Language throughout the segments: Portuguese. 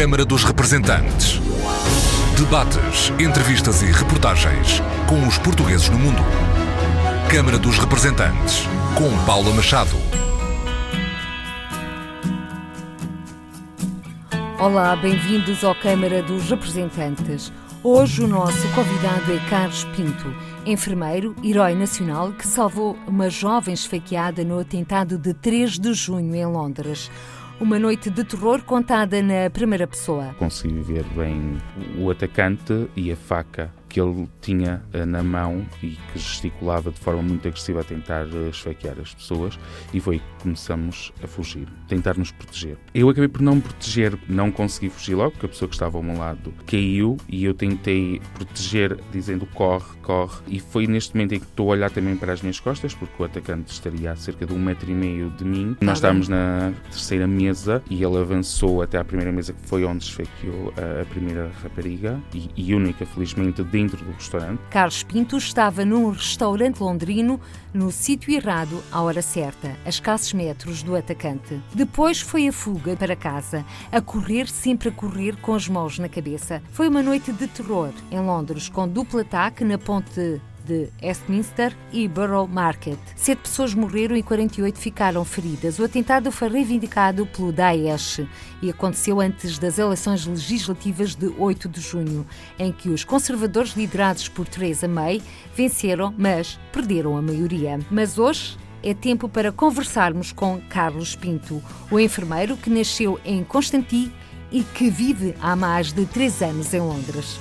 Câmara dos Representantes. Debates, entrevistas e reportagens com os portugueses no mundo. Câmara dos Representantes, com Paula Machado. Olá, bem-vindos ao Câmara dos Representantes. Hoje o nosso convidado é Carlos Pinto, enfermeiro, herói nacional que salvou uma jovem esfaqueada no atentado de 3 de junho em Londres. Uma noite de terror contada na primeira pessoa. Consegui ver bem o atacante e a faca que ele tinha uh, na mão e que gesticulava de forma muito agressiva a tentar uh, esfaquear as pessoas e foi que começamos a fugir, tentar nos proteger. Eu acabei por não me proteger, não consegui fugir logo, porque a pessoa que estava ao meu lado caiu e eu tentei proteger dizendo corre, corre e foi neste momento em que estou a olhar também para as minhas costas porque o atacante estaria a cerca de um metro e meio de mim. Nós estávamos na terceira mesa e ele avançou até à primeira mesa que foi onde esfaqueou a, a primeira rapariga e, e única, felizmente, de do restaurante. Carlos Pinto estava num restaurante londrino, no sítio errado, à hora certa, a escassos metros do atacante. Depois foi a fuga para casa, a correr, sempre a correr, com as mãos na cabeça. Foi uma noite de terror em Londres, com duplo ataque na ponte de Westminster e Borough Market. Sete pessoas morreram e 48 ficaram feridas. O atentado foi reivindicado pelo Daesh e aconteceu antes das eleições legislativas de 8 de junho, em que os conservadores liderados por Theresa May venceram, mas perderam a maioria. Mas hoje é tempo para conversarmos com Carlos Pinto, o enfermeiro que nasceu em Constantin e que vive há mais de três anos em Londres.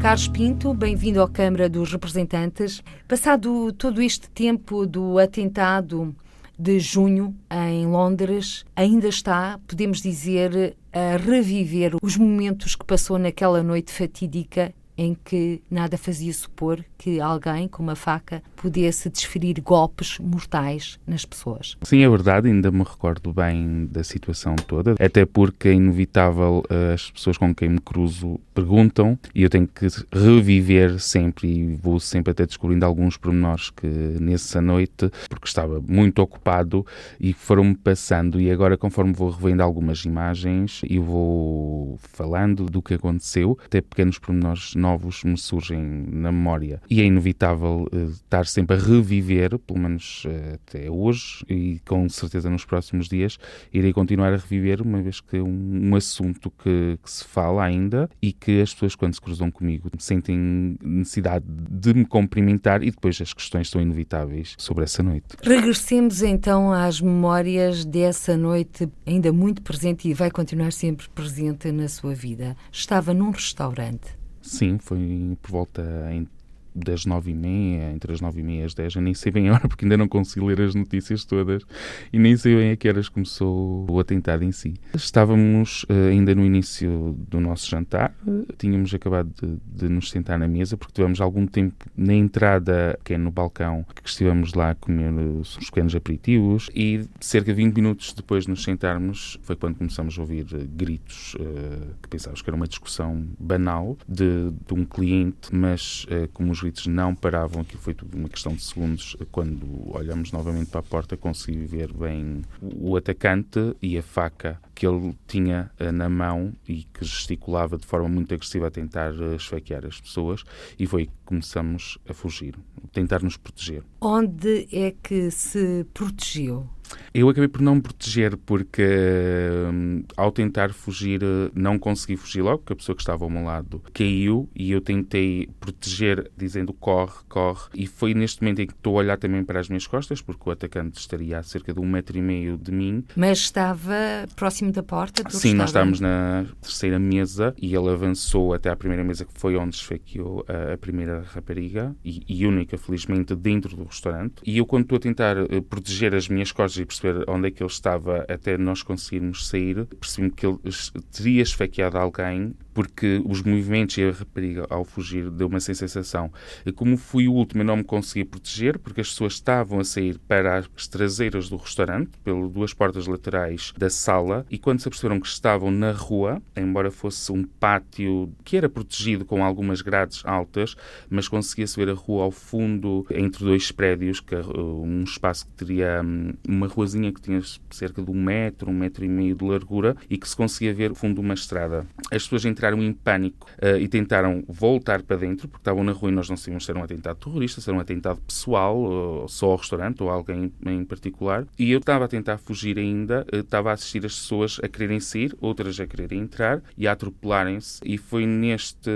Carlos Pinto, bem-vindo à Câmara dos Representantes. Passado todo este tempo do atentado de junho em Londres, ainda está, podemos dizer, a reviver os momentos que passou naquela noite fatídica em que nada fazia supor que alguém com uma faca pudesse desferir golpes mortais nas pessoas. Sim, é verdade, ainda me recordo bem da situação toda, até porque é inevitável eh, as pessoas com quem me cruzo perguntam e eu tenho que reviver sempre e vou sempre até descobrindo alguns pormenores que nessa noite, porque estava muito ocupado e foram-me passando e agora conforme vou revendo algumas imagens e vou falando do que aconteceu, até pequenos pormenores novos me surgem na memória. E é inevitável uh, estar sempre a reviver, pelo menos uh, até hoje, e com certeza nos próximos dias, irei continuar a reviver, uma vez que é um, um assunto que, que, se fala ainda e que as pessoas, quando se cruzam comigo, sentem necessidade de me cumprimentar e depois as questões são inevitáveis sobre essa noite. Regressemos então às memórias dessa noite, ainda muito presente e vai continuar sempre presente na sua vida. Estava num restaurante. Sim, foi por volta das nove e meia, entre as nove e meia e as dez, eu nem sei bem a hora porque ainda não consigo ler as notícias todas e nem sei bem a que horas começou o atentado em si. Estávamos uh, ainda no início do nosso jantar, uh, tínhamos acabado de, de, nos sentar na mesa porque tivemos algum tempo na entrada, que é no balcão, que estivemos lá a comer os pequenos aperitivos e cerca de 20 minutos depois de nos sentarmos foi quando começamos a ouvir uh, gritos que pensávamos que era uma discussão banal de, de um cliente, mas como os gritos não paravam, aquilo foi tudo uma questão de segundos. Quando olhamos novamente para a porta, consegui ver bem o atacante e a faca que ele tinha uh, na mão e que gesticulava de forma muito agressiva a tentar uh, esfaquear as pessoas e foi que começamos a fugir, tentar nos proteger. Onde é que se protegeu? Eu acabei por não me proteger porque hum, ao tentar fugir não consegui fugir logo, porque a pessoa que estava ao meu lado caiu e eu tentei proteger dizendo corre, corre e foi neste momento em que estou a olhar também para as minhas costas porque o atacante estaria a cerca de um metro e meio de mim. Mas estava próximo da porta? Sim, nós estávamos na terceira mesa e ele avançou até à primeira mesa que foi onde esfaqueou a, primeira rapariga e, e, única, felizmente, dentro do restaurante e eu quando estou a tentar uh, proteger as minhas costas e perceber onde é que ele estava até nós conseguirmos sair, percebi que ele teria esfaqueado alguém porque os movimentos e a rapariga ao fugir deu uma sensação. E como fui o último, eu não me conseguia proteger porque as pessoas estavam a sair para as traseiras do restaurante, pelas duas portas laterais da sala, e quando se aperceberam que estavam na rua, embora fosse um pátio que era protegido com algumas grades altas, mas conseguia-se ver a rua ao fundo, entre dois prédios, que, um espaço que teria hum, uma ruazinha que tinha cerca de um metro, um metro e meio de largura e que se conseguia ver o fundo de uma estrada. As pessoas entraram em pânico uh, e tentaram voltar para dentro, porque estavam na rua e nós não sabíamos se era um atentado terrorista, se era um atentado pessoal, ou só ao restaurante, ou alguém em particular. E eu estava a tentar fugir ainda, uh, estava a assistir as pessoas a quererem sair, outras a quererem entrar e a atropelarem-se. E foi neste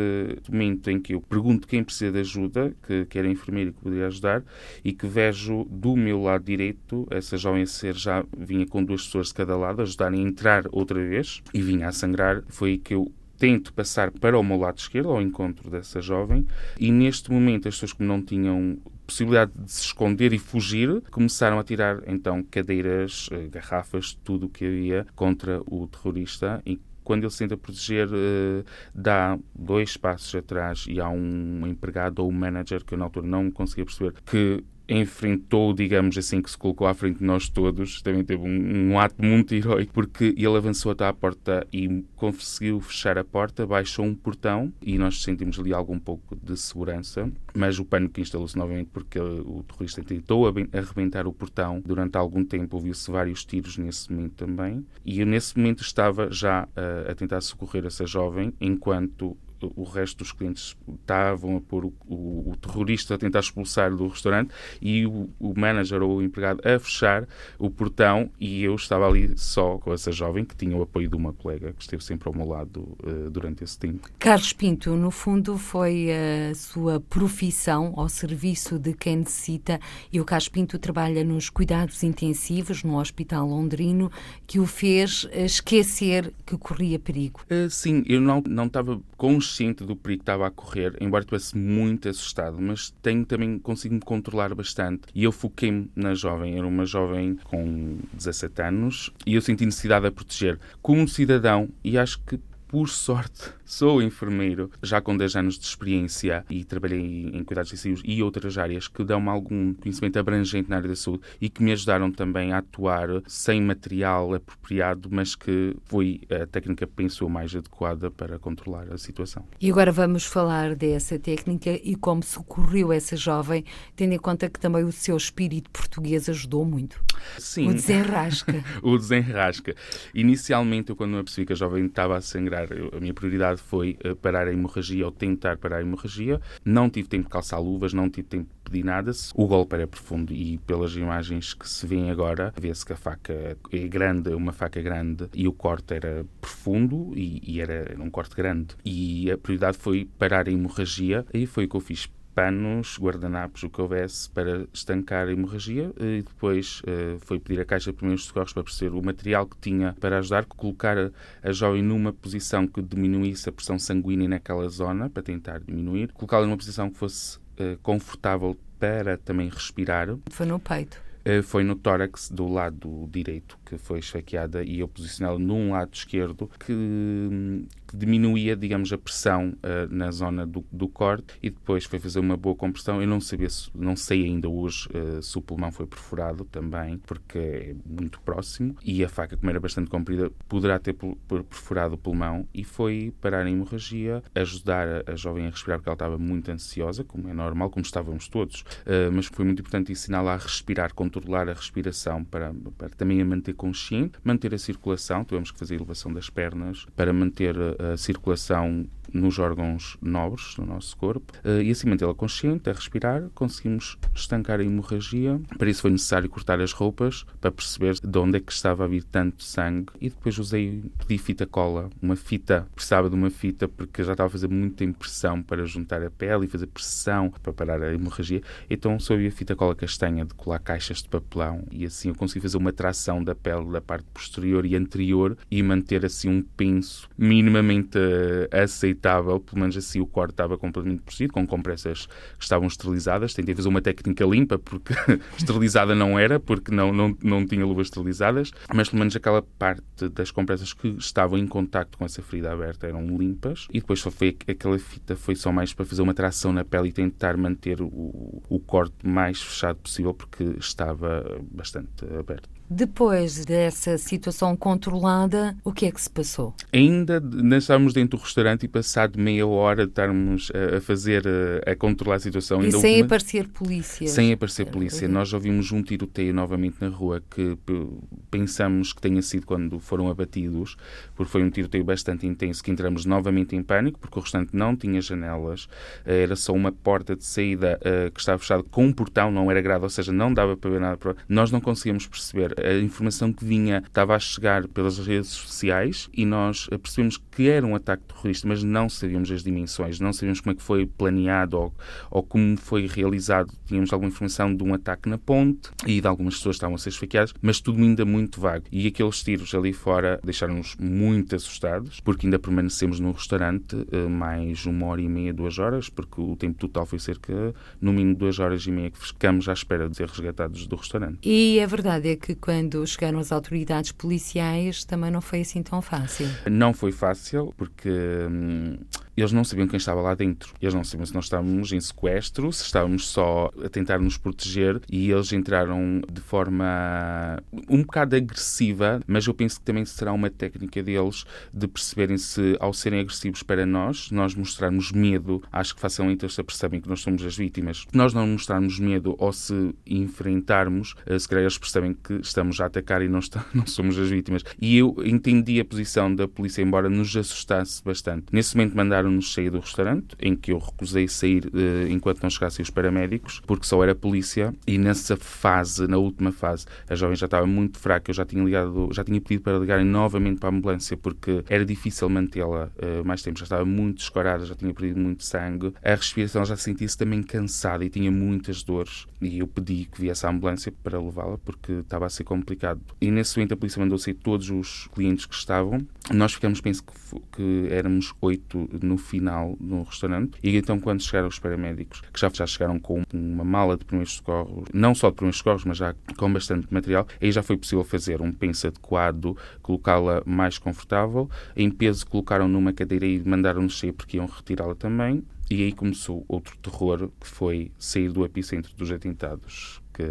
momento em que eu pergunto quem precisa de ajuda, que, que era enfermeiro e que poderia ajudar, e que vejo do meu lado direito essa jovem ser já vinha com duas pessoas de cada lado, ajudarem a entrar outra vez e vinha a sangrar. Foi que eu tento passar para o meu lado esquerdo, ao encontro dessa jovem, e neste momento as pessoas que não tinham possibilidade de se esconder e fugir, começaram a tirar então cadeiras, eh, garrafas, tudo o que havia contra o terrorista e quando ele se tenta proteger, uh, dá dois passos atrás e há um empregado ou um manager que eu na altura não conseguia perceber que enfrentou, digamos assim, que se colocou à frente de nós todos, também teve um, um, ato muito heroico, porque ele avançou até à porta e conseguiu fechar a porta, baixou um portão e nós sentimos ali algum pouco de segurança, mas o pânico instalou-se novamente porque o terrorista tentou arrebentar o portão. Durante algum tempo ouviu-se vários tiros nesse momento também, e eu nesse momento estava já uh, a tentar socorrer essa jovem, enquanto o resto dos clientes estavam a pôr o, o, o terrorista a tentar expulsar do restaurante e o, o, manager ou o empregado a fechar o portão e eu estava ali só com essa jovem que tinha o apoio de uma colega que esteve sempre ao meu lado uh, durante esse tempo. Carlos Pinto, no fundo foi a sua profissão ao serviço de quem necessita e o Carlos Pinto trabalha nos cuidados intensivos no Hospital Londrino que o fez esquecer que corria perigo. Uh, sim, eu não, não estava consciente consciente do perigo que estava a correr, embora estivesse muito assustado, mas tenho também consigo me controlar bastante. E eu foquei-me na jovem, era uma jovem com 17 anos, e eu senti necessidade de a proteger como cidadão, e acho que por sorte, sou enfermeiro, já com 10 anos de experiência e trabalhei em cuidados intensivos e outras áreas que dão-me algum conhecimento abrangente na área da saúde e que me ajudaram também a atuar sem material apropriado, mas que foi a técnica que pensou mais adequada para controlar a situação. E agora vamos falar dessa técnica e como socorreu essa jovem, tendo em conta que também o seu espírito português ajudou muito. Sim. O desenrasca. o desenrasca. Inicialmente, eu, quando me apercebi que a jovem estava a sangrar, a minha prioridade foi eh, parar a hemorragia ou tentar parar a hemorragia. Não tive tempo de calçar luvas, não tive tempo de pedir nada. O golpe era profundo e pelas imagens que se vêem agora, vê-se que a faca é grande, uma faca grande e o corte era profundo e, e era um corte grande. E a prioridade foi parar a hemorragia e foi o que eu fiz panos, guardanapos, o que houvesse para estancar a hemorragia e depois uh, foi pedir a caixa de primeiros socorros para perceber o material que tinha para ajudar, colocar a, a jovem numa posição que diminuísse a pressão sanguínea naquela zona para tentar diminuir, colocá-la numa posição que fosse uh, confortável para também respirar. Foi no peito. Uh, foi no tórax do lado direito que foi esfaqueada e eu posicioná-la num lado esquerdo que que diminuía, digamos, a pressão uh, na zona do, do, corte e depois foi fazer uma boa compressão. Eu não sabia, não sei ainda hoje uh, se o pulmão foi perfurado também, porque é muito próximo e a faca, como era bastante comprida, poderá ter perfurado o pulmão e foi parar a hemorragia, ajudar a, a jovem a respirar porque ela estava muito ansiosa, como é normal, como estávamos todos, uh, mas foi muito importante ensiná-la a respirar, controlar a respiração para, para também a manter consciente, manter a circulação, tivemos que fazer elevação das pernas para manter a circulação nos órgãos nobres do nosso corpo eh, e assim mantê-la consciente, a respirar, conseguimos estancar a hemorragia. Para isso foi necessário cortar as roupas para perceber de onde é que estava a vir tanto sangue e depois usei, pedi fita cola, uma fita, precisava de uma fita porque já estava a fazer muita impressão para juntar a pele e fazer pressão para parar a hemorragia. Então soube a fita cola castanha de colar caixas de papelão e assim eu consegui fazer uma tração da pele da parte posterior e anterior e manter assim um penso minimamente aceitável aceitável, pelo menos assim o corte estava completamente protegido, com compressas que estavam esterilizadas. Tentei fazer uma técnica limpa, porque esterilizada não era, porque não, não, não tinha luvas esterilizadas, mas pelo menos aquela parte das compressas que estavam em contacto com essa ferida aberta eram limpas. E depois só foi aquela fita, foi só mais para fazer uma tração na pele e tentar manter o, o corte mais fechado possível, porque estava bastante aberto. Depois dessa situação controlada, o que é que se passou? Ainda estávamos dentro do restaurante e passado meia hora de estarmos a, fazer, a, a, controlar a situação. E ainda sem aparecer polícia? Sem aparecer polícia. Nós ouvimos um tiroteio novamente na rua que pensamos que tenha sido quando foram abatidos, porque foi um tiroteio bastante intenso que entramos novamente em pânico, porque o restaurante não tinha janelas, eh, era só uma porta de saída que estava fechada com um portão, não era grade, ou seja, não dava para ver nada. Nós não conseguíamos perceber. A informação que vinha estava a chegar pelas redes sociais e nós percebemos que era um ataque terrorista, mas não sabíamos as dimensões, não sabíamos como é que foi planeado ou, ou como foi realizado. Tínhamos alguma informação de um ataque na ponte e de algumas pessoas que estavam a ser esfaqueadas, mas tudo ainda muito vago. E aqueles tiros ali fora deixaram-nos muito assustados, porque ainda permanecemos no restaurante uh, mais uma hora e meia, duas horas, porque o tempo total foi cerca, no mínimo, duas horas e meia que ficamos à espera de ser resgatados do restaurante. E a verdade é que quando chegaram as autoridades policiais também não foi assim tão fácil. Não foi fácil, porque hum, eles não sabiam quem estava lá dentro. Eles não sabiam se nós estávamos em sequestro, se estávamos só a tentar nos proteger e eles entraram de forma um bocado agressiva, mas eu penso que também será uma técnica deles de perceberem se, ao serem agressivos para nós, nós mostrarmos medo, acho que facilmente eles percebem que nós somos as vítimas. Se nós não mostrarmos medo ou se enfrentarmos, eh, se calhar eles percebem que estamos a atacar e não, está, não somos as vítimas. E eu entendi a posição da polícia, embora nos assustasse bastante. Nesse momento mandaram mandaram-nos sair do restaurante, em que eu recusei sair uh, enquanto não chegassem os paramédicos, porque só era polícia. E nessa fase, na última fase, a jovem já estava muito fraca. Eu já tinha ligado, já tinha pedido para ligarem novamente para a ambulância, porque era difícil mantê-la uh, mais tempo. Já estava muito escorada, já tinha perdido muito sangue. A respiração já sentia-se também cansada e tinha muitas dores. E eu pedi que viesse a ambulância para levá-la, porque estava a ser complicado. E nesse momento a polícia mandou sair todos os clientes que estavam. Nós ficamos, penso que, que éramos oito no final no restaurante. E então, quando chegaram os paramédicos, que já, já chegaram com uma mala de primeiros socorros, não só de primeiros socorros, mas já com bastante material, aí já foi possível fazer um penso adequado, colocá-la mais confortável. Em peso, colocaram numa cadeira e mandaram-nos sair porque iam retirá-la também. E aí começou outro terror, que foi sair do epicentro dos atentados que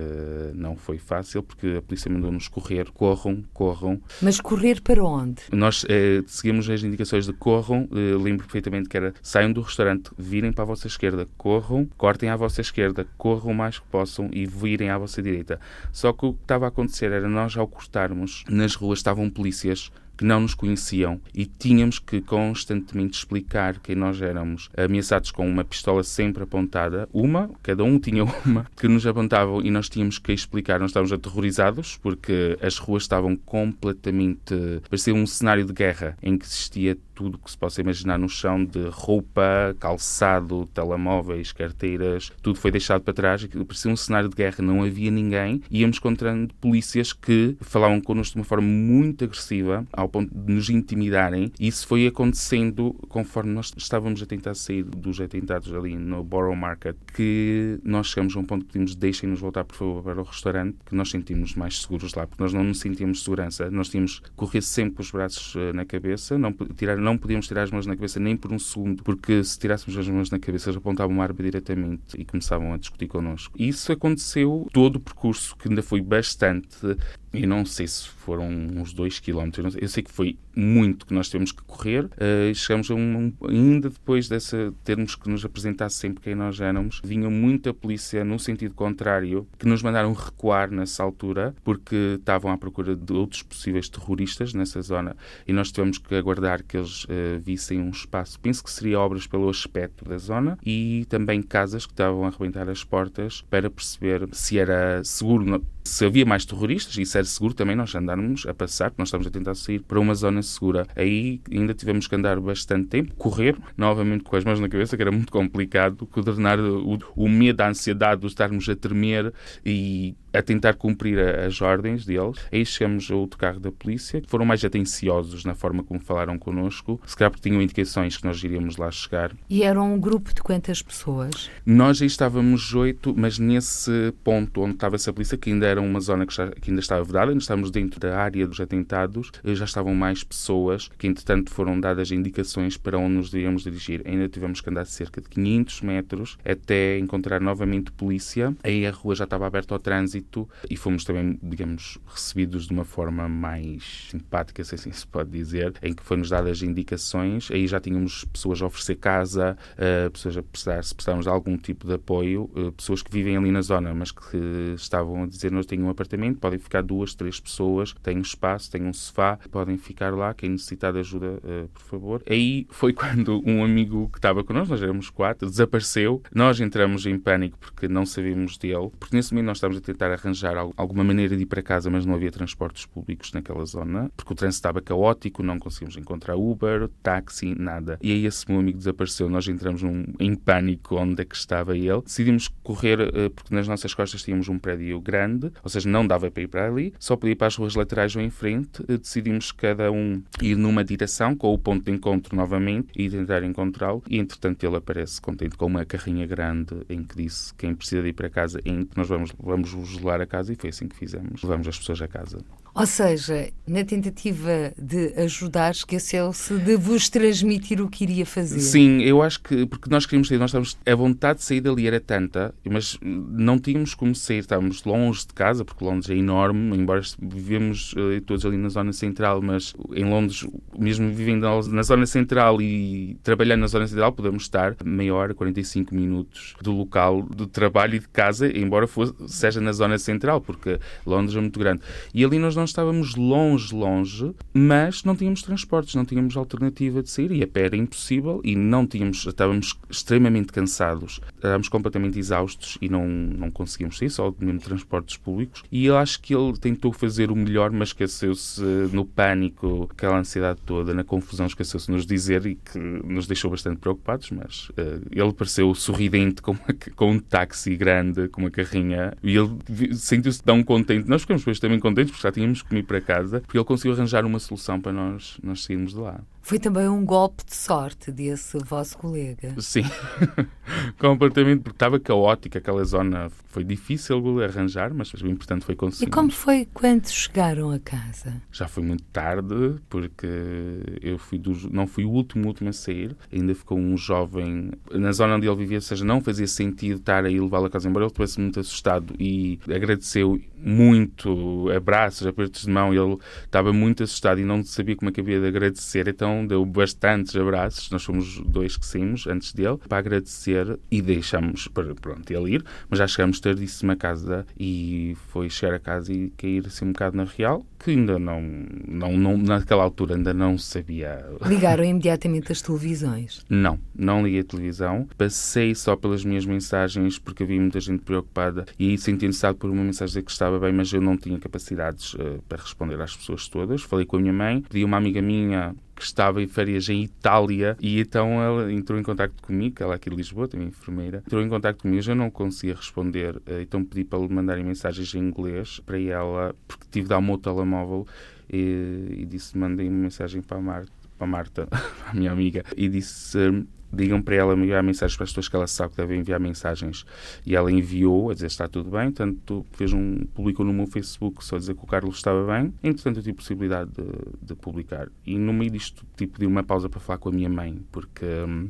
não foi fácil, porque a polícia mandou-nos correr, corram, corram. Mas correr para onde? Nós eh, seguimos as indicações de corram, eh, lembro perfeitamente que era saiam do restaurante, virem para a vossa esquerda, corram, cortem à vossa esquerda, corram o mais que possam e virem à vossa direita. Só que o que estava a acontecer era nós, ao cortarmos, nas ruas estavam polícias que não nos conheciam e tínhamos que constantemente explicar quem nós éramos, ameaçados com uma pistola sempre apontada, uma, cada um tinha uma, que nos apontavam e nós tínhamos que explicar. Nós estávamos aterrorizados porque as ruas estavam completamente. parecia um cenário de guerra em que existia tudo que se possa imaginar no chão de roupa, calçado, telemóveis, carteiras, tudo foi deixado para trás. Parecia um cenário de guerra, não havia ninguém. Íamos encontrando polícias que falavam connosco de uma forma muito agressiva, ao ponto de nos intimidarem. Isso foi acontecendo conforme nós estávamos a tentar sair dos atentados ali no Borough Market, que nós chegamos a um ponto que pedimos deixem-nos voltar, por favor, para o restaurante, que nós sentimos mais seguros lá, porque nós não nos sentíamos segurança. Nós tínhamos que correr sempre com os braços eh, na cabeça, não tirar, não podíamos tirar as mãos na cabeça nem por um segundo, porque se tirássemos as mãos na cabeça, eles apontavam uma arma diretamente e começavam a discutir connosco. Isso aconteceu todo o percurso, que ainda foi bastante e não sei se foram uns 2 km, eu sei que foi muito que nós temos que correr. Uh, chegamos a um, ainda depois dessa termos que nos apresentar sempre quem nós éramos, vinha muita polícia no sentido contrário, que nos mandaram recuar nessa altura, porque estavam à procura de outros possíveis terroristas nessa zona e nós tivemos que aguardar que eles uh, vissem um espaço. Penso que seria obras pelo aspecto da zona e também casas que estavam a arrebentar as portas para perceber se era seguro, se havia mais terroristas, e se era seguro também nós andarmos a passar, nós estamos a tentar sair para uma zona segura. Aí ainda tivemos que andar bastante tempo, correr, novamente com as mãos na cabeça, que era muito complicado, coordenar o, o medo, a ansiedade de estarmos a tremer e a tentar cumprir as ordens deles. Aí chegamos ao outro carro da polícia, que foram mais atenciosos na forma como falaram connosco, se calhar porque tinham indicações que nós iríamos lá chegar. E eram um grupo de quantas pessoas? Nós aí estávamos oito, mas nesse ponto onde estava essa polícia, que ainda era uma zona que, já, que ainda estava vedada, ainda estávamos dentro da área dos atentados, eh, já estavam mais pessoas que, entretanto, foram dadas indicações para onde nos devíamos dirigir. Ainda tivemos que andar cerca de 500 metros até encontrar novamente polícia. Aí a rua já estava aberta ao trânsito e fomos também, digamos, recebidos de uma forma mais simpática, se assim se pode dizer, em que foi-nos dadas indicações, aí já tínhamos pessoas a oferecer casa, uh, pessoas a precisar, se precisávamos de algum tipo de apoio, uh, pessoas que vivem ali na zona, mas que estavam a dizer, nós tenho um apartamento, podem ficar duas, três pessoas, têm espaço, têm um sofá, podem ficar lá, quem necessitar de ajuda, uh, por favor. Aí foi quando um amigo que estava connosco, nós éramos quatro, desapareceu, nós entramos em pânico porque não sabíamos dele, porque nesse momento nós estávamos a tentar arranjar alguma maneira de ir para casa, mas não havia transportes públicos naquela zona, porque o trânsito estava caótico, não conseguimos encontrar Uber, táxi, nada. E aí esse meu amigo desapareceu, nós entramos em pânico onde é que estava ele. Decidimos correr, uh, porque nas nossas costas tínhamos um prédio grande, ou seja, não dava para ir para ali, só podia ir para as ruas laterais ou em frente. Uh, decidimos cada um ir numa direção, com o ponto de encontro novamente, e tentar encontrá-lo. E entretanto ele aparece contente com uma carrinha grande em que disse quem precisa de ir para casa, em que nós vamos, vamos vos levar a casa, e foi assim que fizemos. Levamos as pessoas a casa. Ou seja, na tentativa de ajudar, esqueceu-se de vos transmitir o que iria fazer. Sim, eu acho que, porque nós queríamos sair, nós estávamos, a vontade de sair dali era tanta, mas não tínhamos como sair, estávamos longe de casa, porque Londres é enorme, embora vivemos uh, todos ali na zona central, mas em Londres, mesmo vivendo na zona central e trabalhando na zona central, podemos estar meia hora, 45 minutos do local de trabalho e de casa, embora fosse, seja na zona central, porque Londres é muito grande. E ali nós não estávamos longe, longe, mas não tínhamos transportes, não tínhamos alternativa de sair e a pé era impossível e não tínhamos, estávamos extremamente cansados, estávamos completamente exaustos e não, não conseguíamos sair, só mesmo transportes públicos. E eu acho que ele tentou fazer o melhor, mas esqueceu-se no pânico, aquela ansiedade toda, na confusão, esqueceu-se de nos dizer e que nos deixou bastante preocupados, mas uh, ele pareceu sorridente com, uma, com um táxi grande, com uma carrinha, e ele sentiu-se tão contente. Nós ficamos depois também contentes porque já tínhamos que ir para casa, porque ele conseguiu arranjar uma solução para nós, nós sairmos de lá. Foi também um golpe de sorte desse vosso colega. Sim, completamente, porque estava caótica aquela zona. Foi difícil arranjar, mas o importante foi conseguir. E como foi quando chegaram a casa? Já foi muito tarde, porque eu fui do, não fui o último, último a sair. Ainda ficou um jovem na zona onde ele vivia, ou seja, não fazia sentido estar aí levá-lo a casa, embora ele estivesse muito assustado e agradeceu muito abraços, apertos de mão. Ele estava muito assustado e não sabia como é que havia de agradecer, então deu bastantes abraços. Nós fomos dois que saímos antes dele para agradecer e deixamos para pronto, ele ir, mas já chegamos tardíssimo a casa e foi chegar a casa e cair assim um bocado na real, que ainda não, não, não naquela altura ainda não sabia. Ligaram imediatamente as televisões? Não, não liguei a televisão. Passei só pelas minhas mensagens porque havia muita gente preocupada e senti necessidade por uma mensagem que estava bem, mas eu não tinha capacidades uh, para responder às pessoas todas. Falei com a minha mãe, pedi uma amiga minha que estava em férias em Itália e então ela entrou em contato comigo, ela aqui de Lisboa, também enfermeira, entrou em contato comigo, eu não conseguia responder, eh, então pedi para lhe mandarem mensagens em inglês para ela, porque tive de dar o meu telemóvel e, e disse, mandei uma mensagem para a Marta, para a Marta, a minha amiga, e disse digam para ela enviar mensagens para as pessoas que ela sabe que devem enviar mensagens. E ela enviou a dizer está tudo bem, tanto fez um, publicou no meu Facebook só a dizer que o Carlos estava bem. Entretanto, eu tive possibilidade de, de publicar. E no meio disto, tipo, pedi uma pausa para falar com a minha mãe, porque. Hum,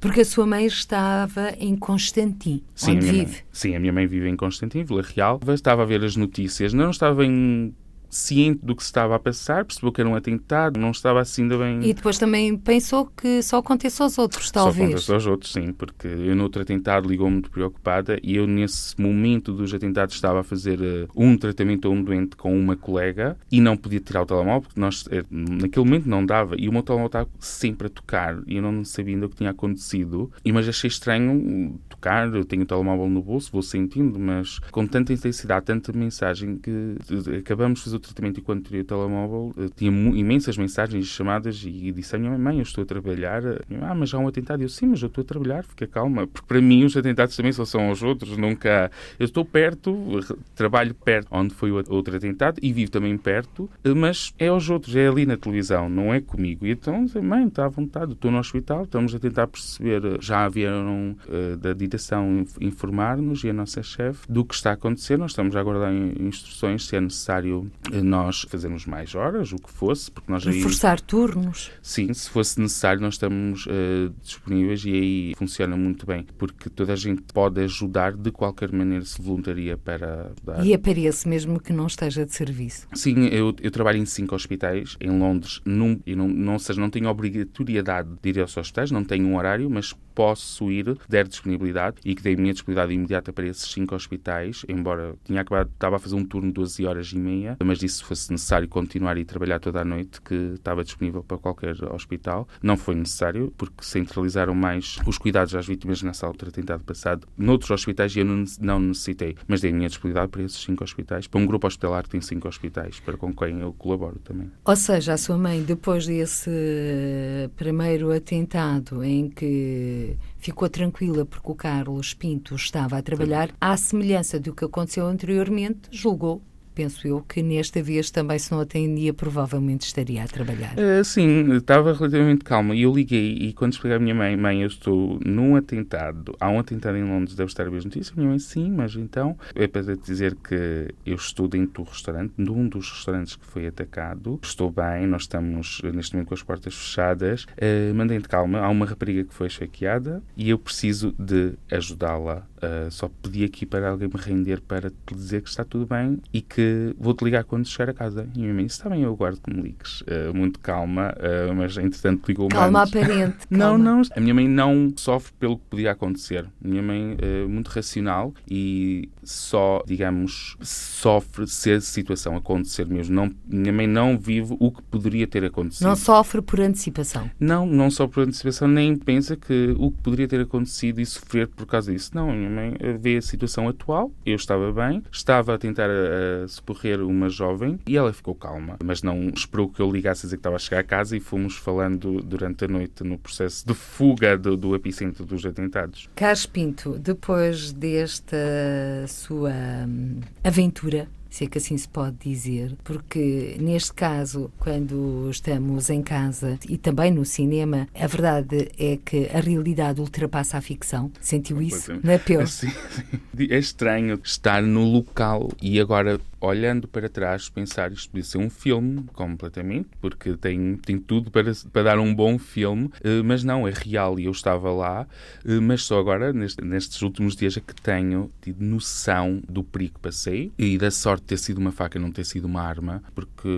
porque a sua mãe estava em Constantin, sim, onde vive. Mãe, sim, a minha mãe vive em Constantin, Vila Real. Estava a ver as notícias, não estava em ciente do que se estava a passar, percebeu que era um atentado, não estava assim ainda bem. E depois também pensou que só aconteceu aos outros, talvez. Só aconteceu aos outros, sim, porque eu no outro atentado ligou-me muito preocupada e eu nesse momento dos atentados estava a fazer uh, um tratamento a um doente com uma colega e não podia tirar o telemóvel porque nós, uh, naquele momento não dava e o meu telemóvel estava sempre a tocar e eu não sabia ainda o que tinha acontecido, e, mas achei estranho tocar, eu tenho o telemóvel no bolso, vou sentindo, mas com tanta intensidade, tanta mensagem que uh, acabamos de fazer o tratamento enquanto teria o telemóvel, eh, tinha imensas mensagens chamadas e disse à minha mãe, eu estou a trabalhar. Ah, mas há um atentado. Eu, sim, mas eu estou a trabalhar, fica calma. Porque para mim os atentados também só são aos outros, nunca... Eu estou perto, trabalho perto onde foi o outro atentado e vivo também perto, eh, mas é aos outros, é ali na televisão, não é comigo. E então, mãe, está à vontade, estou no hospital, estamos a tentar perceber, eh, já vieram uh, da direção informar-nos e a nossa chefe do que está a acontecer. Nós estamos a aguardar instruções se é necessário nós fazemos mais horas, o que fosse, porque nós aí... Forçar turnos? Sim, se fosse necessário, nós estamos uh, disponíveis e aí funciona muito bem, porque toda a gente pode ajudar de qualquer maneira, se voluntaria para. E aparece mesmo que não esteja de serviço? Sim, eu, eu trabalho em cinco hospitais, em Londres, num, não, não, seja, não tenho obrigatoriedade de ir aos hospitais, não tenho um horário, mas posso ir, der disponibilidade, e que dei a minha disponibilidade imediata para esses cinco hospitais, embora tinha acabado, estava a fazer um turno de 12 horas e meia, mas disse se fosse necessário continuar e trabalhar toda a noite, que estava disponível para qualquer hospital. Não foi necessário, porque centralizaram mais os cuidados às vítimas nessa altura tentado passado noutros hospitais e eu não, não necessitei, mas dei a minha disponibilidade para esses cinco hospitais, para um grupo hospitalar que tem cinco hospitais, para com quem eu colaboro também. Ou seja, a sua mãe, depois desse primeiro atentado em que ficou tranquila porque o Carlos Pinto estava a trabalhar, à semelhança do que aconteceu anteriormente, julgou penso eu, que nesta vez também, se não atendia, provavelmente estaria a trabalhar. Uh, sim, estava relativamente calma. E eu liguei e quando expliquei à minha mãe, mãe, eu estou num atentado, há um atentado em Londres, deve estar a ver as notícias. Minha mãe, sim, mas então é para dizer que eu estou dentro do restaurante, num dos restaurantes que foi atacado. Estou bem, nós estamos neste momento com as portas fechadas. Uh, mandem de calma, há uma rapariga que foi esfaqueada e eu preciso de ajudá-la. Uh, só pedi aqui para alguém me render para te dizer que está tudo bem e que vou-te ligar quando chegar a casa. E minha mãe disse, está bem, eu aguardo que me ligues. Uh, muito calma, uh, mas entretanto ligou-me Calma aparente. não, calma. não. A minha mãe não sofre pelo que podia acontecer. A minha mãe é muito racional e só, digamos, sofre se a situação acontecer mesmo. Não, minha mãe não vive o que poderia ter acontecido. Não sofre por antecipação? Não, não só por antecipação, nem pensa que o que poderia ter acontecido e sofrer por causa disso. Não, mãe vê a situação atual, eu estava bem, estava a tentar uh, socorrer uma jovem e ela ficou calma, mas não esperou que eu ligasse a dizer que estava a chegar a casa e fomos falando durante a noite no processo de fuga do, do epicentro dos atentados. Carlos Pinto, depois desta sua hum, aventura se é que assim se pode dizer, porque neste caso, quando estamos em casa e também no cinema, a verdade é que a realidade ultrapassa a ficção. Sentiu isso? Não é pior? Sim, sim. É estranho estar no local e agora olhando para trás, pensar isto podia ser um filme completamente, porque tem, tem tudo para, para dar um bom filme, eh, mas não, é real e eu estava lá, eh, mas só agora, neste, nestes últimos dias, é que tenho tido noção do perigo que passei e da sorte de ter sido uma faca, não ter sido uma arma, porque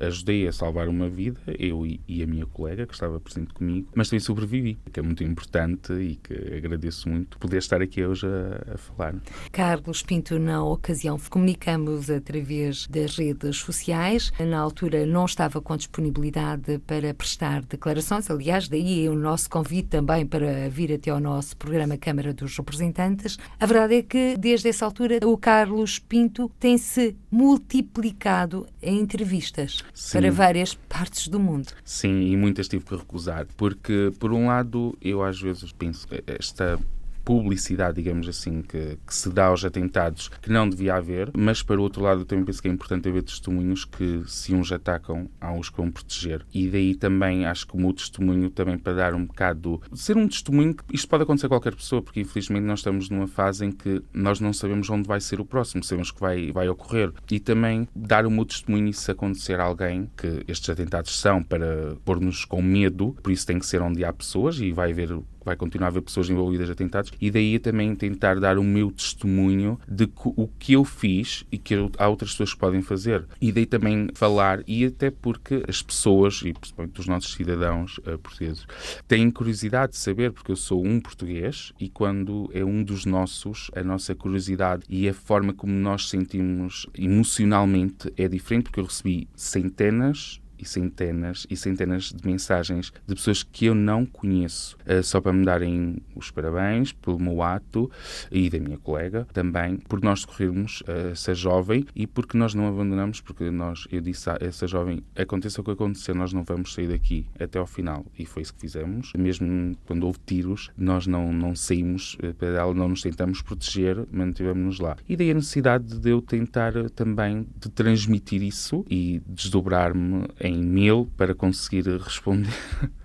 ajudei a salvar uma vida, eu e, e a minha colega que estava presente comigo, mas também sobrevivi, que é muito importante e que agradeço muito poder estar aqui hoje a, a falar. Carlos Pinto, na ocasião, comunicamos a através das redes sociais. Na altura não estava com disponibilidade para prestar declarações, aliás, daí o nosso convite também para vir até ao nosso programa Câmara dos Representantes. A verdade é que, desde essa altura, o Carlos Pinto tem-se multiplicado em entrevistas Sim. para várias partes do mundo. Sim, e muitas tive que recusar, porque, por um lado, eu às vezes penso esta publicidade, digamos assim, que, que, se dá aos atentados que não devia haver, mas para o outro lado eu também penso que é importante haver testemunhos que se uns atacam, há uns que vão proteger. E daí também acho que o meu testemunho também para dar um bocado ser um testemunho isto pode acontecer a qualquer pessoa, porque infelizmente nós estamos numa fase em que nós não sabemos onde vai ser o próximo, sabemos que vai, vai ocorrer. E também dar o meu testemunho se acontecer a alguém, que estes atentados são para pôr-nos com medo, por isso tem que ser onde há pessoas e vai haver vai continuar a haver pessoas envolvidas em atentados, e daí também tentar dar o meu testemunho de que, o que eu fiz e que há outras pessoas que podem fazer. E daí também falar, e até porque as pessoas, e principalmente os nossos cidadãos uh, portugueses, têm curiosidade de saber, porque eu sou um português e quando é um dos nossos, a nossa curiosidade e a forma como nós sentimos emocionalmente é diferente, porque eu recebi centenas e centenas e centenas de mensagens de pessoas que eu não conheço, uh, só para me darem os parabéns pelo meu ato e da minha colega também, por nós socorrermos uh, essa jovem e porque nós não abandonamos, porque nós, eu disse a essa jovem, aconteça o que acontecer, nós não vamos sair daqui até ao final. E foi isso que fizemos. Mesmo quando houve tiros, nós não, não saímos para ela, não nos tentamos proteger, mantivemos-nos lá. E daí a necessidade de eu tentar também de transmitir isso e desdobrar-me em mil para conseguir responder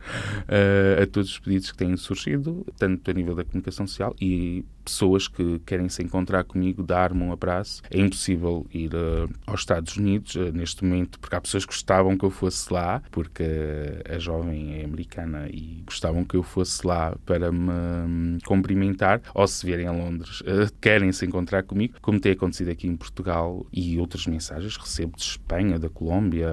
uh, a todos os pedidos que têm surgido, tanto a nível da comunicação social e pessoas que querem se encontrar comigo, dar-me um abraço. É impossível ir uh, aos Estados Unidos uh, neste momento, porque há pessoas que gostavam que eu fosse lá, porque a jovem é americana e gostavam que eu fosse lá para me um, cumprimentar, ou se vierem a Londres, uh, querem se encontrar comigo, como tem acontecido aqui em Portugal e outras mensagens recebo de Espanha, da Colômbia,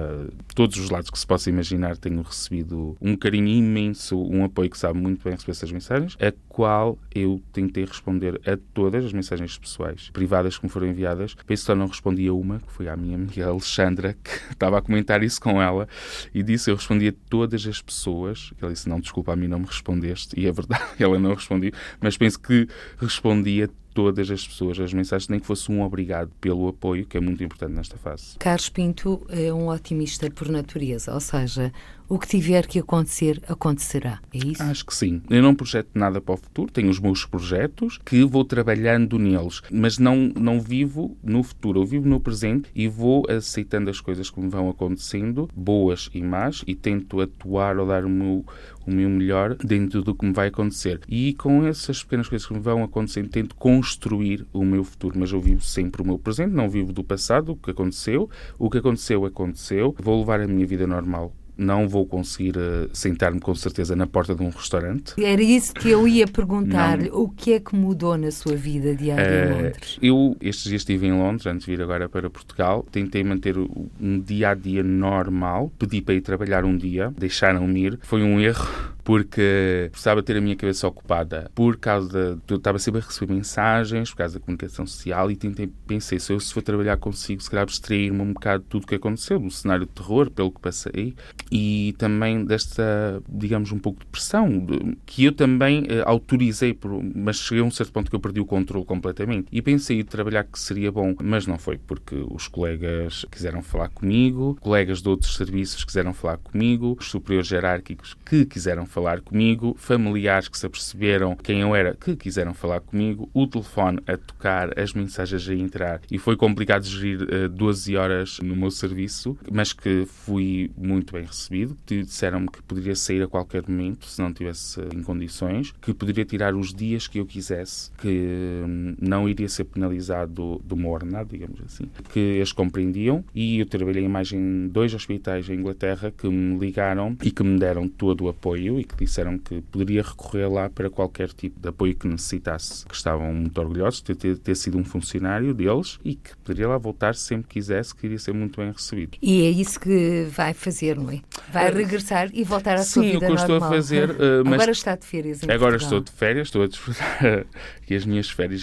todos os lados que se possa imaginar, tenho recebido um carinho imenso, um apoio que sabe muito bem receber essas mensagens, a qual eu tentei responder a todas as mensagens pessoais, privadas que me foram enviadas. Penso só não respondi a uma, que foi à minha amiga Alexandra, que estava a comentar isso com ela, e disse: Eu respondi a todas as pessoas. Ela disse: Não, desculpa, a mim não me respondeste, e é verdade, ela não respondeu, mas penso que respondi a todas as pessoas as mensagens, nem que fosse um obrigado pelo apoio, que é muito importante nesta fase. Carlos Pinto é um otimista por natureza, ou seja, o que tiver que acontecer, acontecerá. É isso? Acho que sim. Eu não projeto nada para o futuro, tenho os meus projetos que vou trabalhando neles, mas não, não vivo no futuro, eu vivo no presente e vou aceitando as coisas que me vão acontecendo, boas e más, e tento atuar ou dar o meu, o meu melhor dentro do que me vai acontecer. E com essas pequenas coisas que me vão acontecendo, tento construir o meu futuro, mas eu vivo sempre o meu presente, não vivo do passado, o que aconteceu, o que aconteceu, aconteceu, vou levar a minha vida normal não vou conseguir uh, sentar-me com certeza na porta de um restaurante. Era isso que eu ia perguntar-lhe. O que é que mudou na sua vida diária uh, em eh, Londres? Eu estes dias estive em Londres, antes de vir agora para Portugal. Tentei manter um dia a dia normal. Pedi para ir trabalhar um dia, deixaram-me ir. Foi um erro porque precisava ter a minha cabeça ocupada. Por causa de, eu estava sempre a receber mensagens por causa da comunicação social e tentei pensei se eu se for trabalhar consigo se calhar abstrair-me um bocado de tudo o que aconteceu do cenário de terror pelo que passei. E também desta digamos um pouco de pressão de, que eu também eh, autorizei por, mas cheguei a um certo ponto que eu perdi o controle completamente. E pensei em trabalhar que seria bom? Mas não foi porque os colegas quiseram falar comigo colegas de outros serviços quiseram falar comigo os superiores jerárquicos que quiseram falar comigo, familiares que se aperceberam quem eu era, que quiseram falar comigo, o telefone a tocar, as mensagens a entrar. E foi complicado gerir uh, eh, 12 horas no meu serviço, mas que fui muito bem recebido. Disseram-me que poderia sair a qualquer momento, se não tivesse em condições, que poderia tirar os dias que eu quisesse, que hum, não iria ser penalizado do, do meu digamos assim, que eles compreendiam. E eu trabalhei mais em dois hospitais em Inglaterra que me ligaram e que me deram todo o apoio e que disseram que poderia recorrer lá para qualquer tipo de apoio que necessitasse, que estavam muito orgulhosos de ter, ter sido um funcionário deles e que poderia lá voltar sempre que quisesse, que iria ser muito bem recebido. E é isso que vai fazer, não é? Vai uh, regressar e voltar à sim, sua vida normal. Sim, o que eu estou a fazer... Uh, mas agora está de férias Agora Portugal. estou de férias, estou a desfrutar que as minhas férias,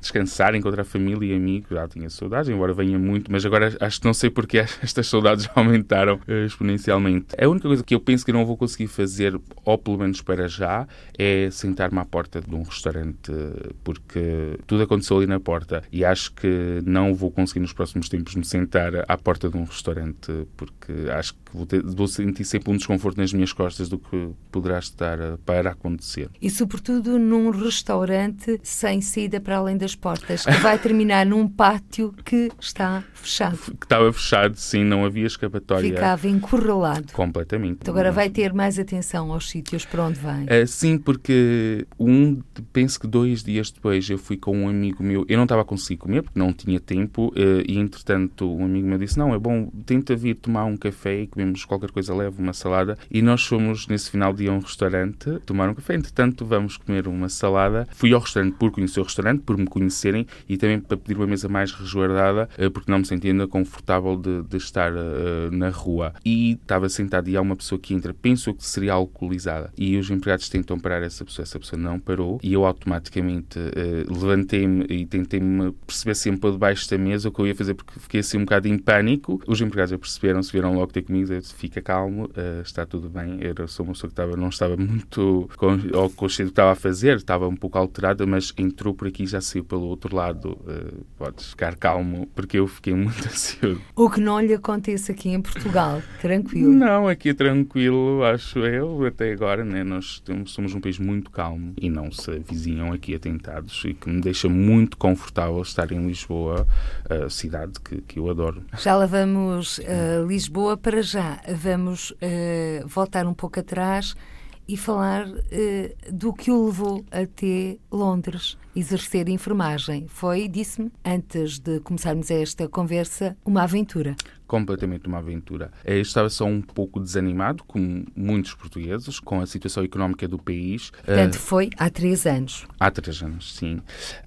descansar, encontrar família e amigos, já tinha saudades, embora venha muito, mas agora acho que não sei porque estas saudades aumentaram uh, exponencialmente. A única coisa que eu penso que não vou conseguir fazer ou pelo menos para já, é sentar-me à porta de um restaurante, porque tudo aconteceu ali na porta e acho que não vou conseguir nos próximos tempos me sentar à porta de um restaurante, porque acho que vou, ter, vou sentir sempre um desconforto nas minhas costas do que poderá estar para acontecer. E, sobretudo, num restaurante sem saída para além das portas, que vai terminar num pátio que está fechado. Que estava fechado, sim, não havia escapatória. Ficava encurralado. Completamente. Então agora vai ter mais atenção aos sítios para onde vai. Uh, sim, porque um, penso que dois dias depois eu fui com um amigo meu, eu não estava a conseguir comer porque não tinha tempo, uh, e entretanto um amigo meu disse: Não, é bom, tenta vir tomar um café e comemos qualquer coisa leve, uma salada. E nós fomos nesse final de dia a um restaurante tomar um café. Entretanto, vamos comer uma salada. Fui ao restaurante por conhecer o restaurante, por me conhecerem e também para pedir uma mesa mais resguardada, uh, porque não me sentia ainda confortável de, de estar na rua. E estava sentado e há uma pessoa que entra, penso que seria e os empregados tentam parar essa pessoa, essa pessoa não parou e eu automaticamente uh, levantei-me e tentei-me perceber sempre debaixo da mesa o que eu ia fazer porque fiquei assim um bocado em pânico. Os empregados perceberam, se viram logo ter comigo, disse, fica calmo, uh, está tudo bem. Eu sou uma pessoa que estava, não estava muito consciente do que estava a fazer, estava um pouco alterada, mas entrou por aqui e já saiu pelo outro lado. Uh, podes ficar calmo, porque eu fiquei muito ansioso. O que não lhe acontece aqui em Portugal, tranquilo? Não, aqui é tranquilo, acho eu. Até agora, né, nós temos, somos um país muito calmo e não se avizinham aqui atentados e que me deixa muito confortável estar em Lisboa, cidade que, que eu adoro. Já lá vamos uh, Lisboa para já. Vamos uh, voltar um pouco atrás e falar uh, do que o levou até Londres exercer enfermagem. Foi, disse-me, antes de começarmos esta conversa, uma aventura. Completamente uma aventura. Eu estava só um pouco desanimado, como muitos portugueses, com a situação económica do país. Portanto, foi há três anos. Há três anos, sim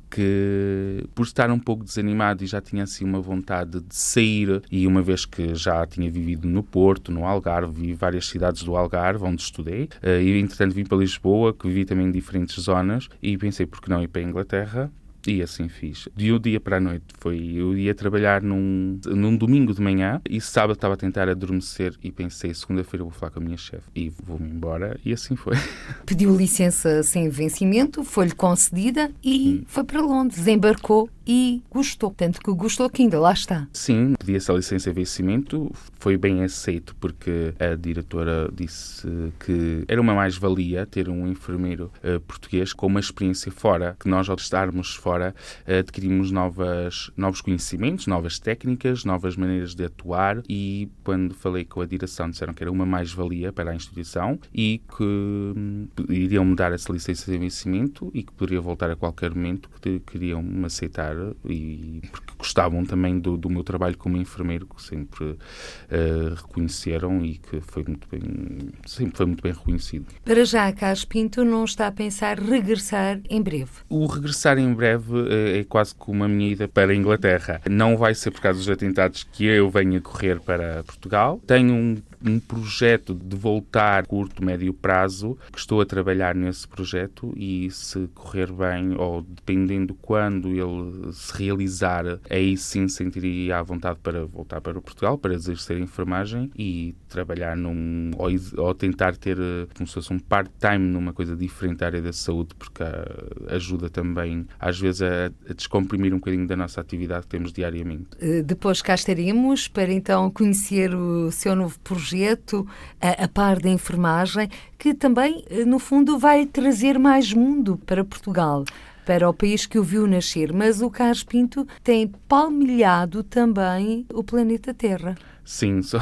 que por estar um pouco desanimado e já tinha assim uma vontade de sair e uma vez que já tinha vivido no Porto, no Algarve, vi várias cidades do Algarve onde estudei eh, e entretanto vim para Lisboa, que vivi também em diferentes zonas e pensei por que não ir para a Inglaterra e assim fiz. De um dia para a noite. Foi, eu ia trabalhar num, num domingo de manhã e sábado estava a tentar adormecer e pensei, segunda-feira vou falar com a minha chefe e vou-me embora e assim foi. Pediu licença sem vencimento, foi-lhe concedida e hum. foi para Londres, embarcou e gostou. Tanto que gostou que ainda lá está. Sim, pedi essa licença de vencimento, foi bem aceito porque a diretora disse que era uma mais-valia ter um enfermeiro uh, português com uma experiência fora, que nós ao estarmos fora uh, adquirimos novas, novos conhecimentos, novas técnicas, novas maneiras de atuar e quando falei com a direção disseram que era uma mais-valia para a instituição e que um, iriam me dar essa licença de vencimento e que poderia voltar a qualquer momento que queriam me aceitar e porque gostavam também do, do meu trabalho como enfermeiro, que sempre uh, reconheceram e que foi muito bem, sempre foi muito bem reconhecido. Para já, Carlos Pinto não está a pensar regressar em breve? O regressar em breve uh, é quase como a minha ida para a Inglaterra. Não vai ser por causa dos atentados que eu venha correr para Portugal. Tenho um um projeto de voltar curto, médio prazo, que estou a trabalhar nesse projeto e se correr bem, ou dependendo quando ele se realizar, aí sim sentiria à vontade para voltar para Portugal, para exercer a enfermagem e trabalhar num, ou, ou tentar ter como se fosse um part-time numa coisa diferente da área da saúde, porque ajuda também às vezes a, a descomprimir um bocadinho da nossa atividade que temos diariamente. Eh, depois cá estaremos para então conhecer o seu novo projeto projeto a, a par da enfermagem, que também, eh, no fundo, vai trazer mais mundo para Portugal para o país que o viu nascer, mas o Carlos Pinto tem palmilhado também o planeta Terra. Sim, sou,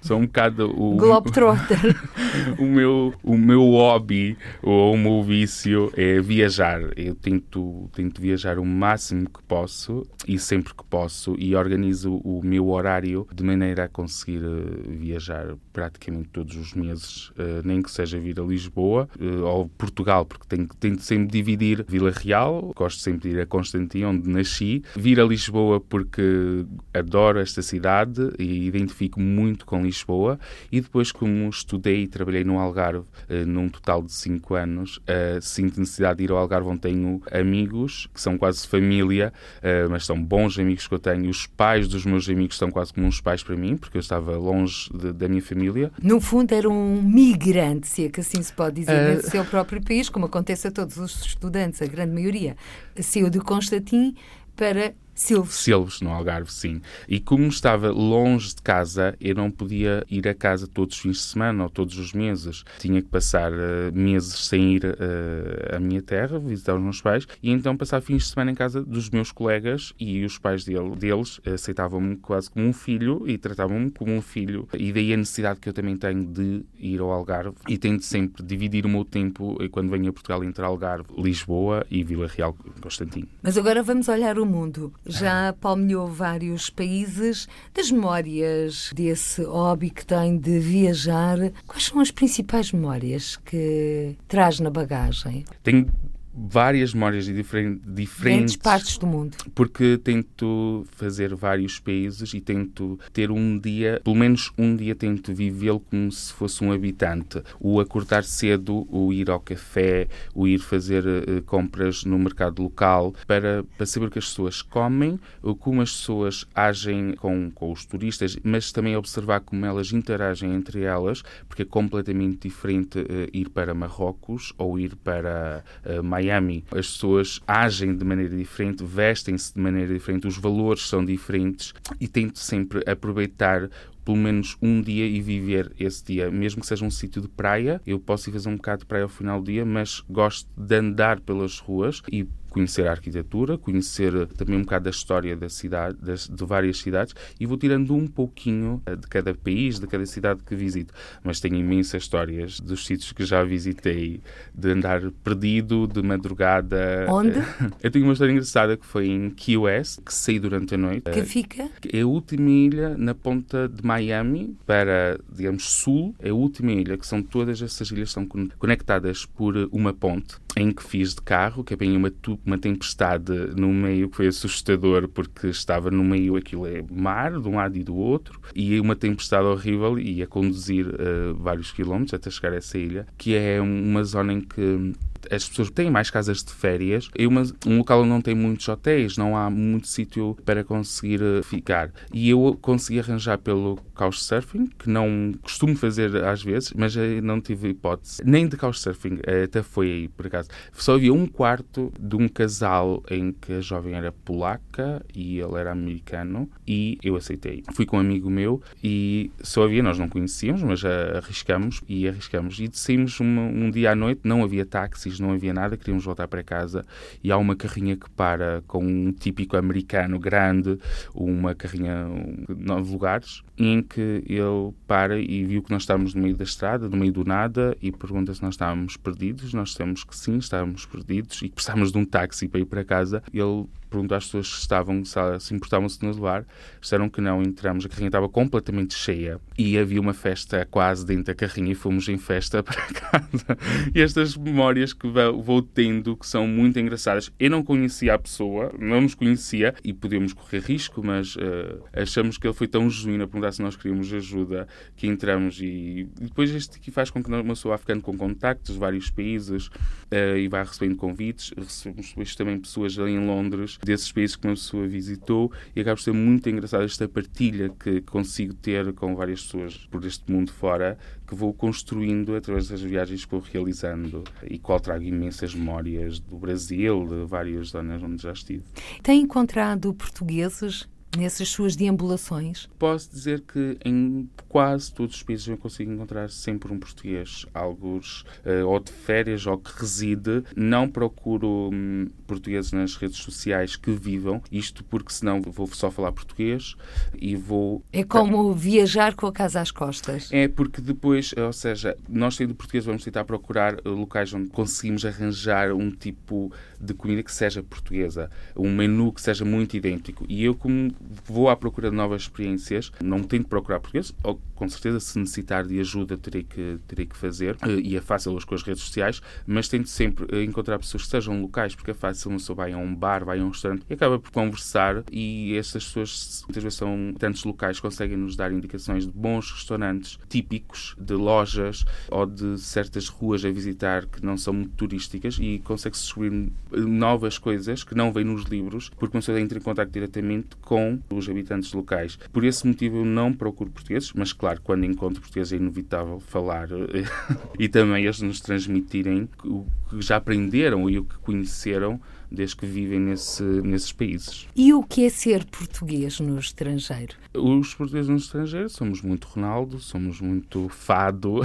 sou um bocado o. Globetrotter. o, meu, o meu hobby ou o meu vício é viajar. Eu tento, tento viajar o máximo que posso e sempre que posso e organizo o meu horário de maneira a conseguir uh, viajar praticamente todos os meses, uh, nem que seja vir a Lisboa uh, ou Portugal, porque tenho, tento sempre dividir Vila Real, gosto sempre de ir a Constantin, onde nasci, vir a Lisboa porque adoro esta cidade e identifico muito com Lisboa e depois como estudei e trabalhei no Algarve uh, num total de 5 anos, uh, sinto necessidade de ir ao Algarve onde tenho amigos que são quase família, uh, mas são bons amigos que eu tenho. Os pais dos meus amigos são quase como uns pais para mim, porque eu estava longe de, da minha família. No fundo era um migrante, se é que assim se pode dizer, uh... no seu próprio país, como acontece a todos os estudantes, a grande maioria. Saiu de Constantin para Silves. Silves, no Algarve, sim. E como estava longe de casa, eu não podia ir a casa todos os fins de semana ou todos os meses. Tinha que passar uh, meses sem ir uh, à minha terra, visitar os meus pais, e então passar fins de semana em casa dos meus colegas e os pais dele, deles aceitavam-me quase como um filho e tratavam-me como um filho. E daí a necessidade que eu também tenho de ir ao Algarve e tento sempre dividir o meu tempo quando venho a Portugal entre Algarve, Lisboa e Vila Real, Constantino. Mas agora vamos olhar o mundo já palmilhou vários países. Das memórias desse hobby que tem de viajar, quais são as principais memórias que traz na bagagem? Tenho várias memórias de diferentes, diferentes partes do mundo. Porque tento fazer vários países e tento ter um dia, pelo menos um dia, tento vivê-lo como se fosse um habitante. O acordar cedo, o ir ao café, o ir fazer uh, compras no mercado local para, para saber o que as pessoas comem, como as pessoas agem com, com os turistas, mas também observar como elas interagem entre elas, porque é completamente diferente uh, ir para Marrocos ou ir para uh, Miami Miami. As pessoas agem de maneira diferente, vestem-se de maneira diferente, os valores são diferentes e tento sempre aproveitar pelo menos um dia e viver esse dia, mesmo que seja um sítio de praia. Eu posso ir fazer um bocado de praia ao final do dia, mas gosto de andar pelas ruas e conhecer a arquitetura, conhecer eh, também um bocado da história da cidade, das, de várias cidades e vou tirando um pouquinho eh, de cada país, de cada cidade que visito. Mas tenho imensas histórias dos sítios que já visitei, de andar perdido, de madrugada. Onde? Eu tenho uma história engraçada que foi em Key West, que saí durante a noite. Que fica? É a última ilha na ponta de Miami para, digamos, sul. É a última ilha, que são todas essas ilhas são conectadas por uma ponte em que fiz de carro, que é bem uma, uma tempestade no meio que foi assustador porque estava no meio, aquilo é mar de um lado e do outro, e uma tempestade horrível e a conduzir uh, vários quilómetros até chegar a essa ilha, que é uma zona em que as pessoas têm mais casas de férias. É uma, um local onde não tem muitos hotéis, não há muito sítio para conseguir eh, ficar. E eu consegui arranjar pelo Couchsurfing, que não costumo fazer às vezes, mas não tive hipótese. Nem de Couchsurfing, eh, até foi aí, por acaso. Só havia um quarto de um casal em que a jovem era polaca e ele era americano e eu aceitei. Fui com um amigo meu e só havia, nós não conhecíamos, mas arriscamos e arriscamos. E saímos um, um dia à noite, não havia táxis não havia nada, queríamos voltar para casa e há uma carrinha que para com um típico americano grande, uma carrinha de nove lugares, em que ele para e viu que nós estávamos no meio da estrada, no meio do nada, e pergunta se nós estávamos perdidos. Nós dissemos que sim, estávamos perdidos e precisávamos de um táxi para ir para casa. Ele perguntou às pessoas se estavam, se importavam-se de nos levar. Disseram que não, entramos, a carrinha estava completamente cheia e havia uma festa quase dentro da carrinha e fomos em festa para casa. E estas memórias que vou tendo, que são muito engraçadas. Eu não conhecia a pessoa, não nos conhecia e podíamos correr risco, mas uh, achamos que ele foi tão genuíno a perguntar se nós queríamos ajuda que entramos e, e depois isto aqui faz com que uma pessoa vá ficando com contactos de vários países uh, e vá recebendo convites. Recebemos depois também pessoas ali em Londres desses países que uma pessoa visitou e acaba por ser muito engraçado esta partilha que consigo ter com várias pessoas por este mundo fora que vou construindo através das viagens que vou realizando e qual trago imensas memórias do Brasil, de várias zonas onde já estive. Tem encontrado portugueses nessas suas deambulações? Posso dizer que em quase todos os países eu consigo encontrar sempre um português, alguns uh, ou de férias ou que reside. Não procuro um, portugueses nas redes sociais que vivam, isto porque senão vou só falar português e vou. É como viajar com a casa às costas. É porque depois, ou seja, nós sendo português vamos tentar procurar uh, locais onde conseguimos arranjar um tipo de comida que seja portuguesa, um menu que seja muito idêntico. E eu, como vou à procura de novas experiências, não tento procurar português, ou com certeza se necessitar de ajuda terei que, terei que fazer, eh, e é fácil hoje com as redes sociais, mas tento sempre eh, encontrar pessoas que sejam locais, porque é fácil, uma pessoa vai a um bar, vai a um restaurante e acaba por conversar, e essas pessoas muitas vezes são tantos locais conseguem nos dar indicações de bons restaurantes típicos, de lojas ou de certas ruas a visitar que não são muito turísticas e consegue-se descobrir novas coisas que não vêm nos livros, porque uma pessoa entra em contato diretamente com os habitantes locais. Por esse motivo eu não procuro portugueses, mas claro, quando encontro portugueses é inevitável falar e também eles nos transmitirem o que já aprenderam e o que conheceram desde que vivem nesse, nesses países. E o que é ser português no estrangeiro? Os portugueses no estrangeiro somos muito Ronaldo, somos muito fado,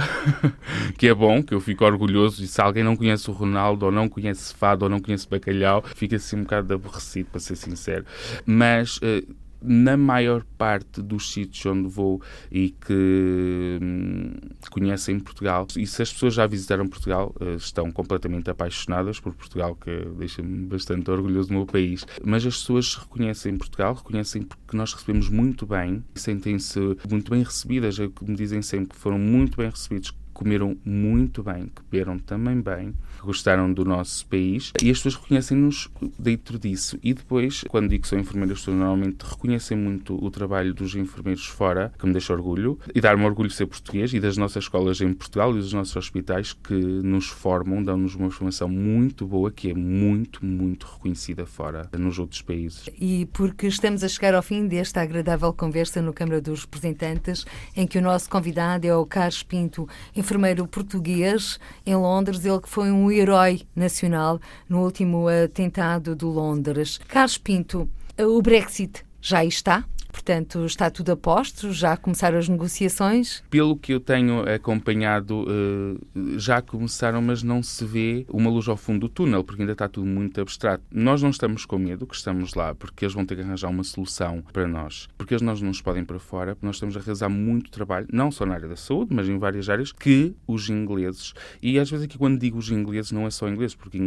que é bom, que eu fico orgulhoso. E se alguém não conhece o Ronaldo, ou não conhece fado, ou não conhece bacalhau, fica assim um bocado aborrecido, para ser sincero. Mas. Uh, na maior parte dos sítios onde vou e que hum, conhecem Portugal, e se as pessoas já visitaram Portugal, uh, estão completamente apaixonadas por Portugal, que deixa-me bastante orgulhoso do meu país. Mas as pessoas reconhecem Portugal, reconhecem porque nós recebemos muito bem, sentem-se muito bem recebidas, é o que me dizem sempre que foram muito bem recebidos comeram muito bem, que beberam também bem, gostaram do nosso país e as pessoas reconhecem-nos dentro disso. E depois, quando digo que sou enfermeira, pessoas normalmente reconhecem muito o trabalho dos enfermeiros fora, que me deixa orgulho, e dar-me orgulho de ser português e das nossas escolas em Portugal e dos nossos hospitais que nos formam, dão-nos uma formação muito boa, que é muito, muito reconhecida fora, nos outros países. E porque estamos a chegar ao fim desta agradável conversa no Câmara dos Representantes, em que o nosso convidado é o Carlos Pinto, enfermeiro português em Londres, ele que foi um herói nacional no último atentado de Londres. Carlos Pinto, o Brexit já está? Portanto, está tudo a posto? Já começaram as negociações? Pelo que eu tenho acompanhado, eh, já começaram, mas não se vê uma luz ao fundo do túnel, porque ainda está tudo muito abstrato. Nós não estamos com medo que estamos lá, porque eles vão ter que arranjar uma solução para nós. Porque eles não nos podem para fora, porque nós estamos a realizar muito trabalho, não só na área da saúde, mas em várias áreas, que os ingleses, e às vezes aqui quando digo os ingleses, não é só ingleses, porque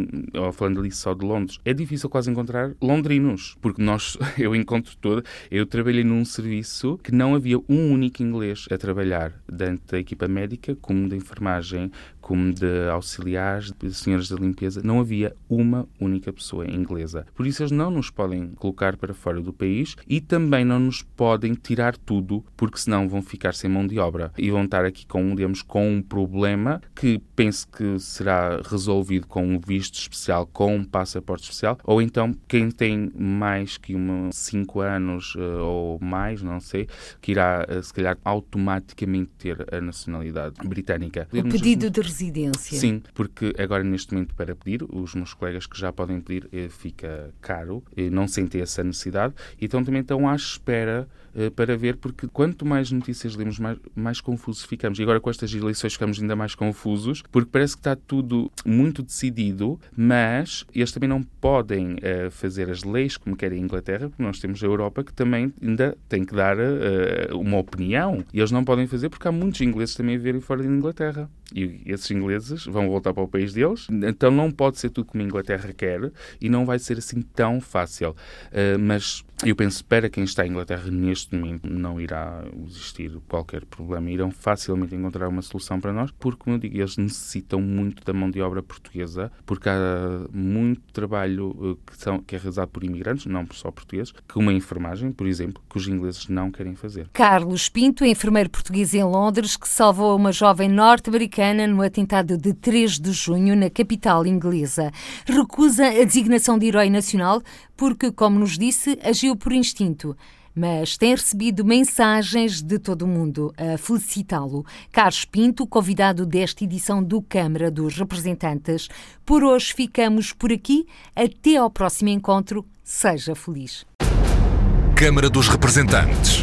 falando ali só de Londres, é difícil quase encontrar londrinos, porque nós, eu encontro toda, eu trabalhei num serviço que não havia um único inglês a trabalhar dentro da equipa médica, como de enfermagem, como de auxiliares, de senhoras da limpeza, não havia uma única pessoa inglesa. Por isso eles não nos podem colocar para fora do país e também não nos podem tirar tudo, porque senão vão ficar sem mão de obra e vão estar aqui com, digamos, com um problema que penso que será resolvido com um visto especial, com um passaporte especial, ou então quem tem mais que uma, cinco anos uh, ou mais, não sei, que irá, uh, se calhar, automaticamente ter a nacionalidade britânica. O pedido de residência. Sim, porque agora neste momento para pedir, os meus colegas que já podem pedir, eh, fica caro, não sentem essa necessidade, então também estão à espera eh, para ver, porque quanto mais notícias lemos, mais, mais confusos ficamos. E agora com estas eleições ficamos ainda mais confusos, porque parece que está tudo muito decidido, mas eles também não podem uh, fazer as leis como querem a Inglaterra, porque nós temos a Europa que também ainda tem que dar uh, uma opinião. E eles não podem fazer porque há muitos ingleses também a viverem fora da Inglaterra. E esses ingleses vão voltar para o país deles, então não pode ser tudo como a Inglaterra quer e não vai ser assim tão fácil. Uh, mas eu penso para quem está em Inglaterra neste momento não irá existir qualquer problema. Irão facilmente encontrar uma solução para nós, porque, como eu digo, eles necessitam muito da mão de obra portuguesa, porque há muito trabalho uh, que, são, que é realizado por imigrantes, não só portugueses, que uma enfermagem, por exemplo, que os ingleses não querem fazer. Carlos Pinto, enfermeiro português em Londres, que salvou uma jovem norte-americana americana no atentado de 3 de junho na capital inglesa. Recusa a designação de herói nacional porque, como nos disse, agiu por instinto mas tem recebido mensagens de todo o mundo a felicitá-lo. Carlos Pinto, convidado desta edição do Câmara dos Representantes. Por hoje ficamos por aqui. Até ao próximo encontro. Seja feliz. Câmara dos Representantes.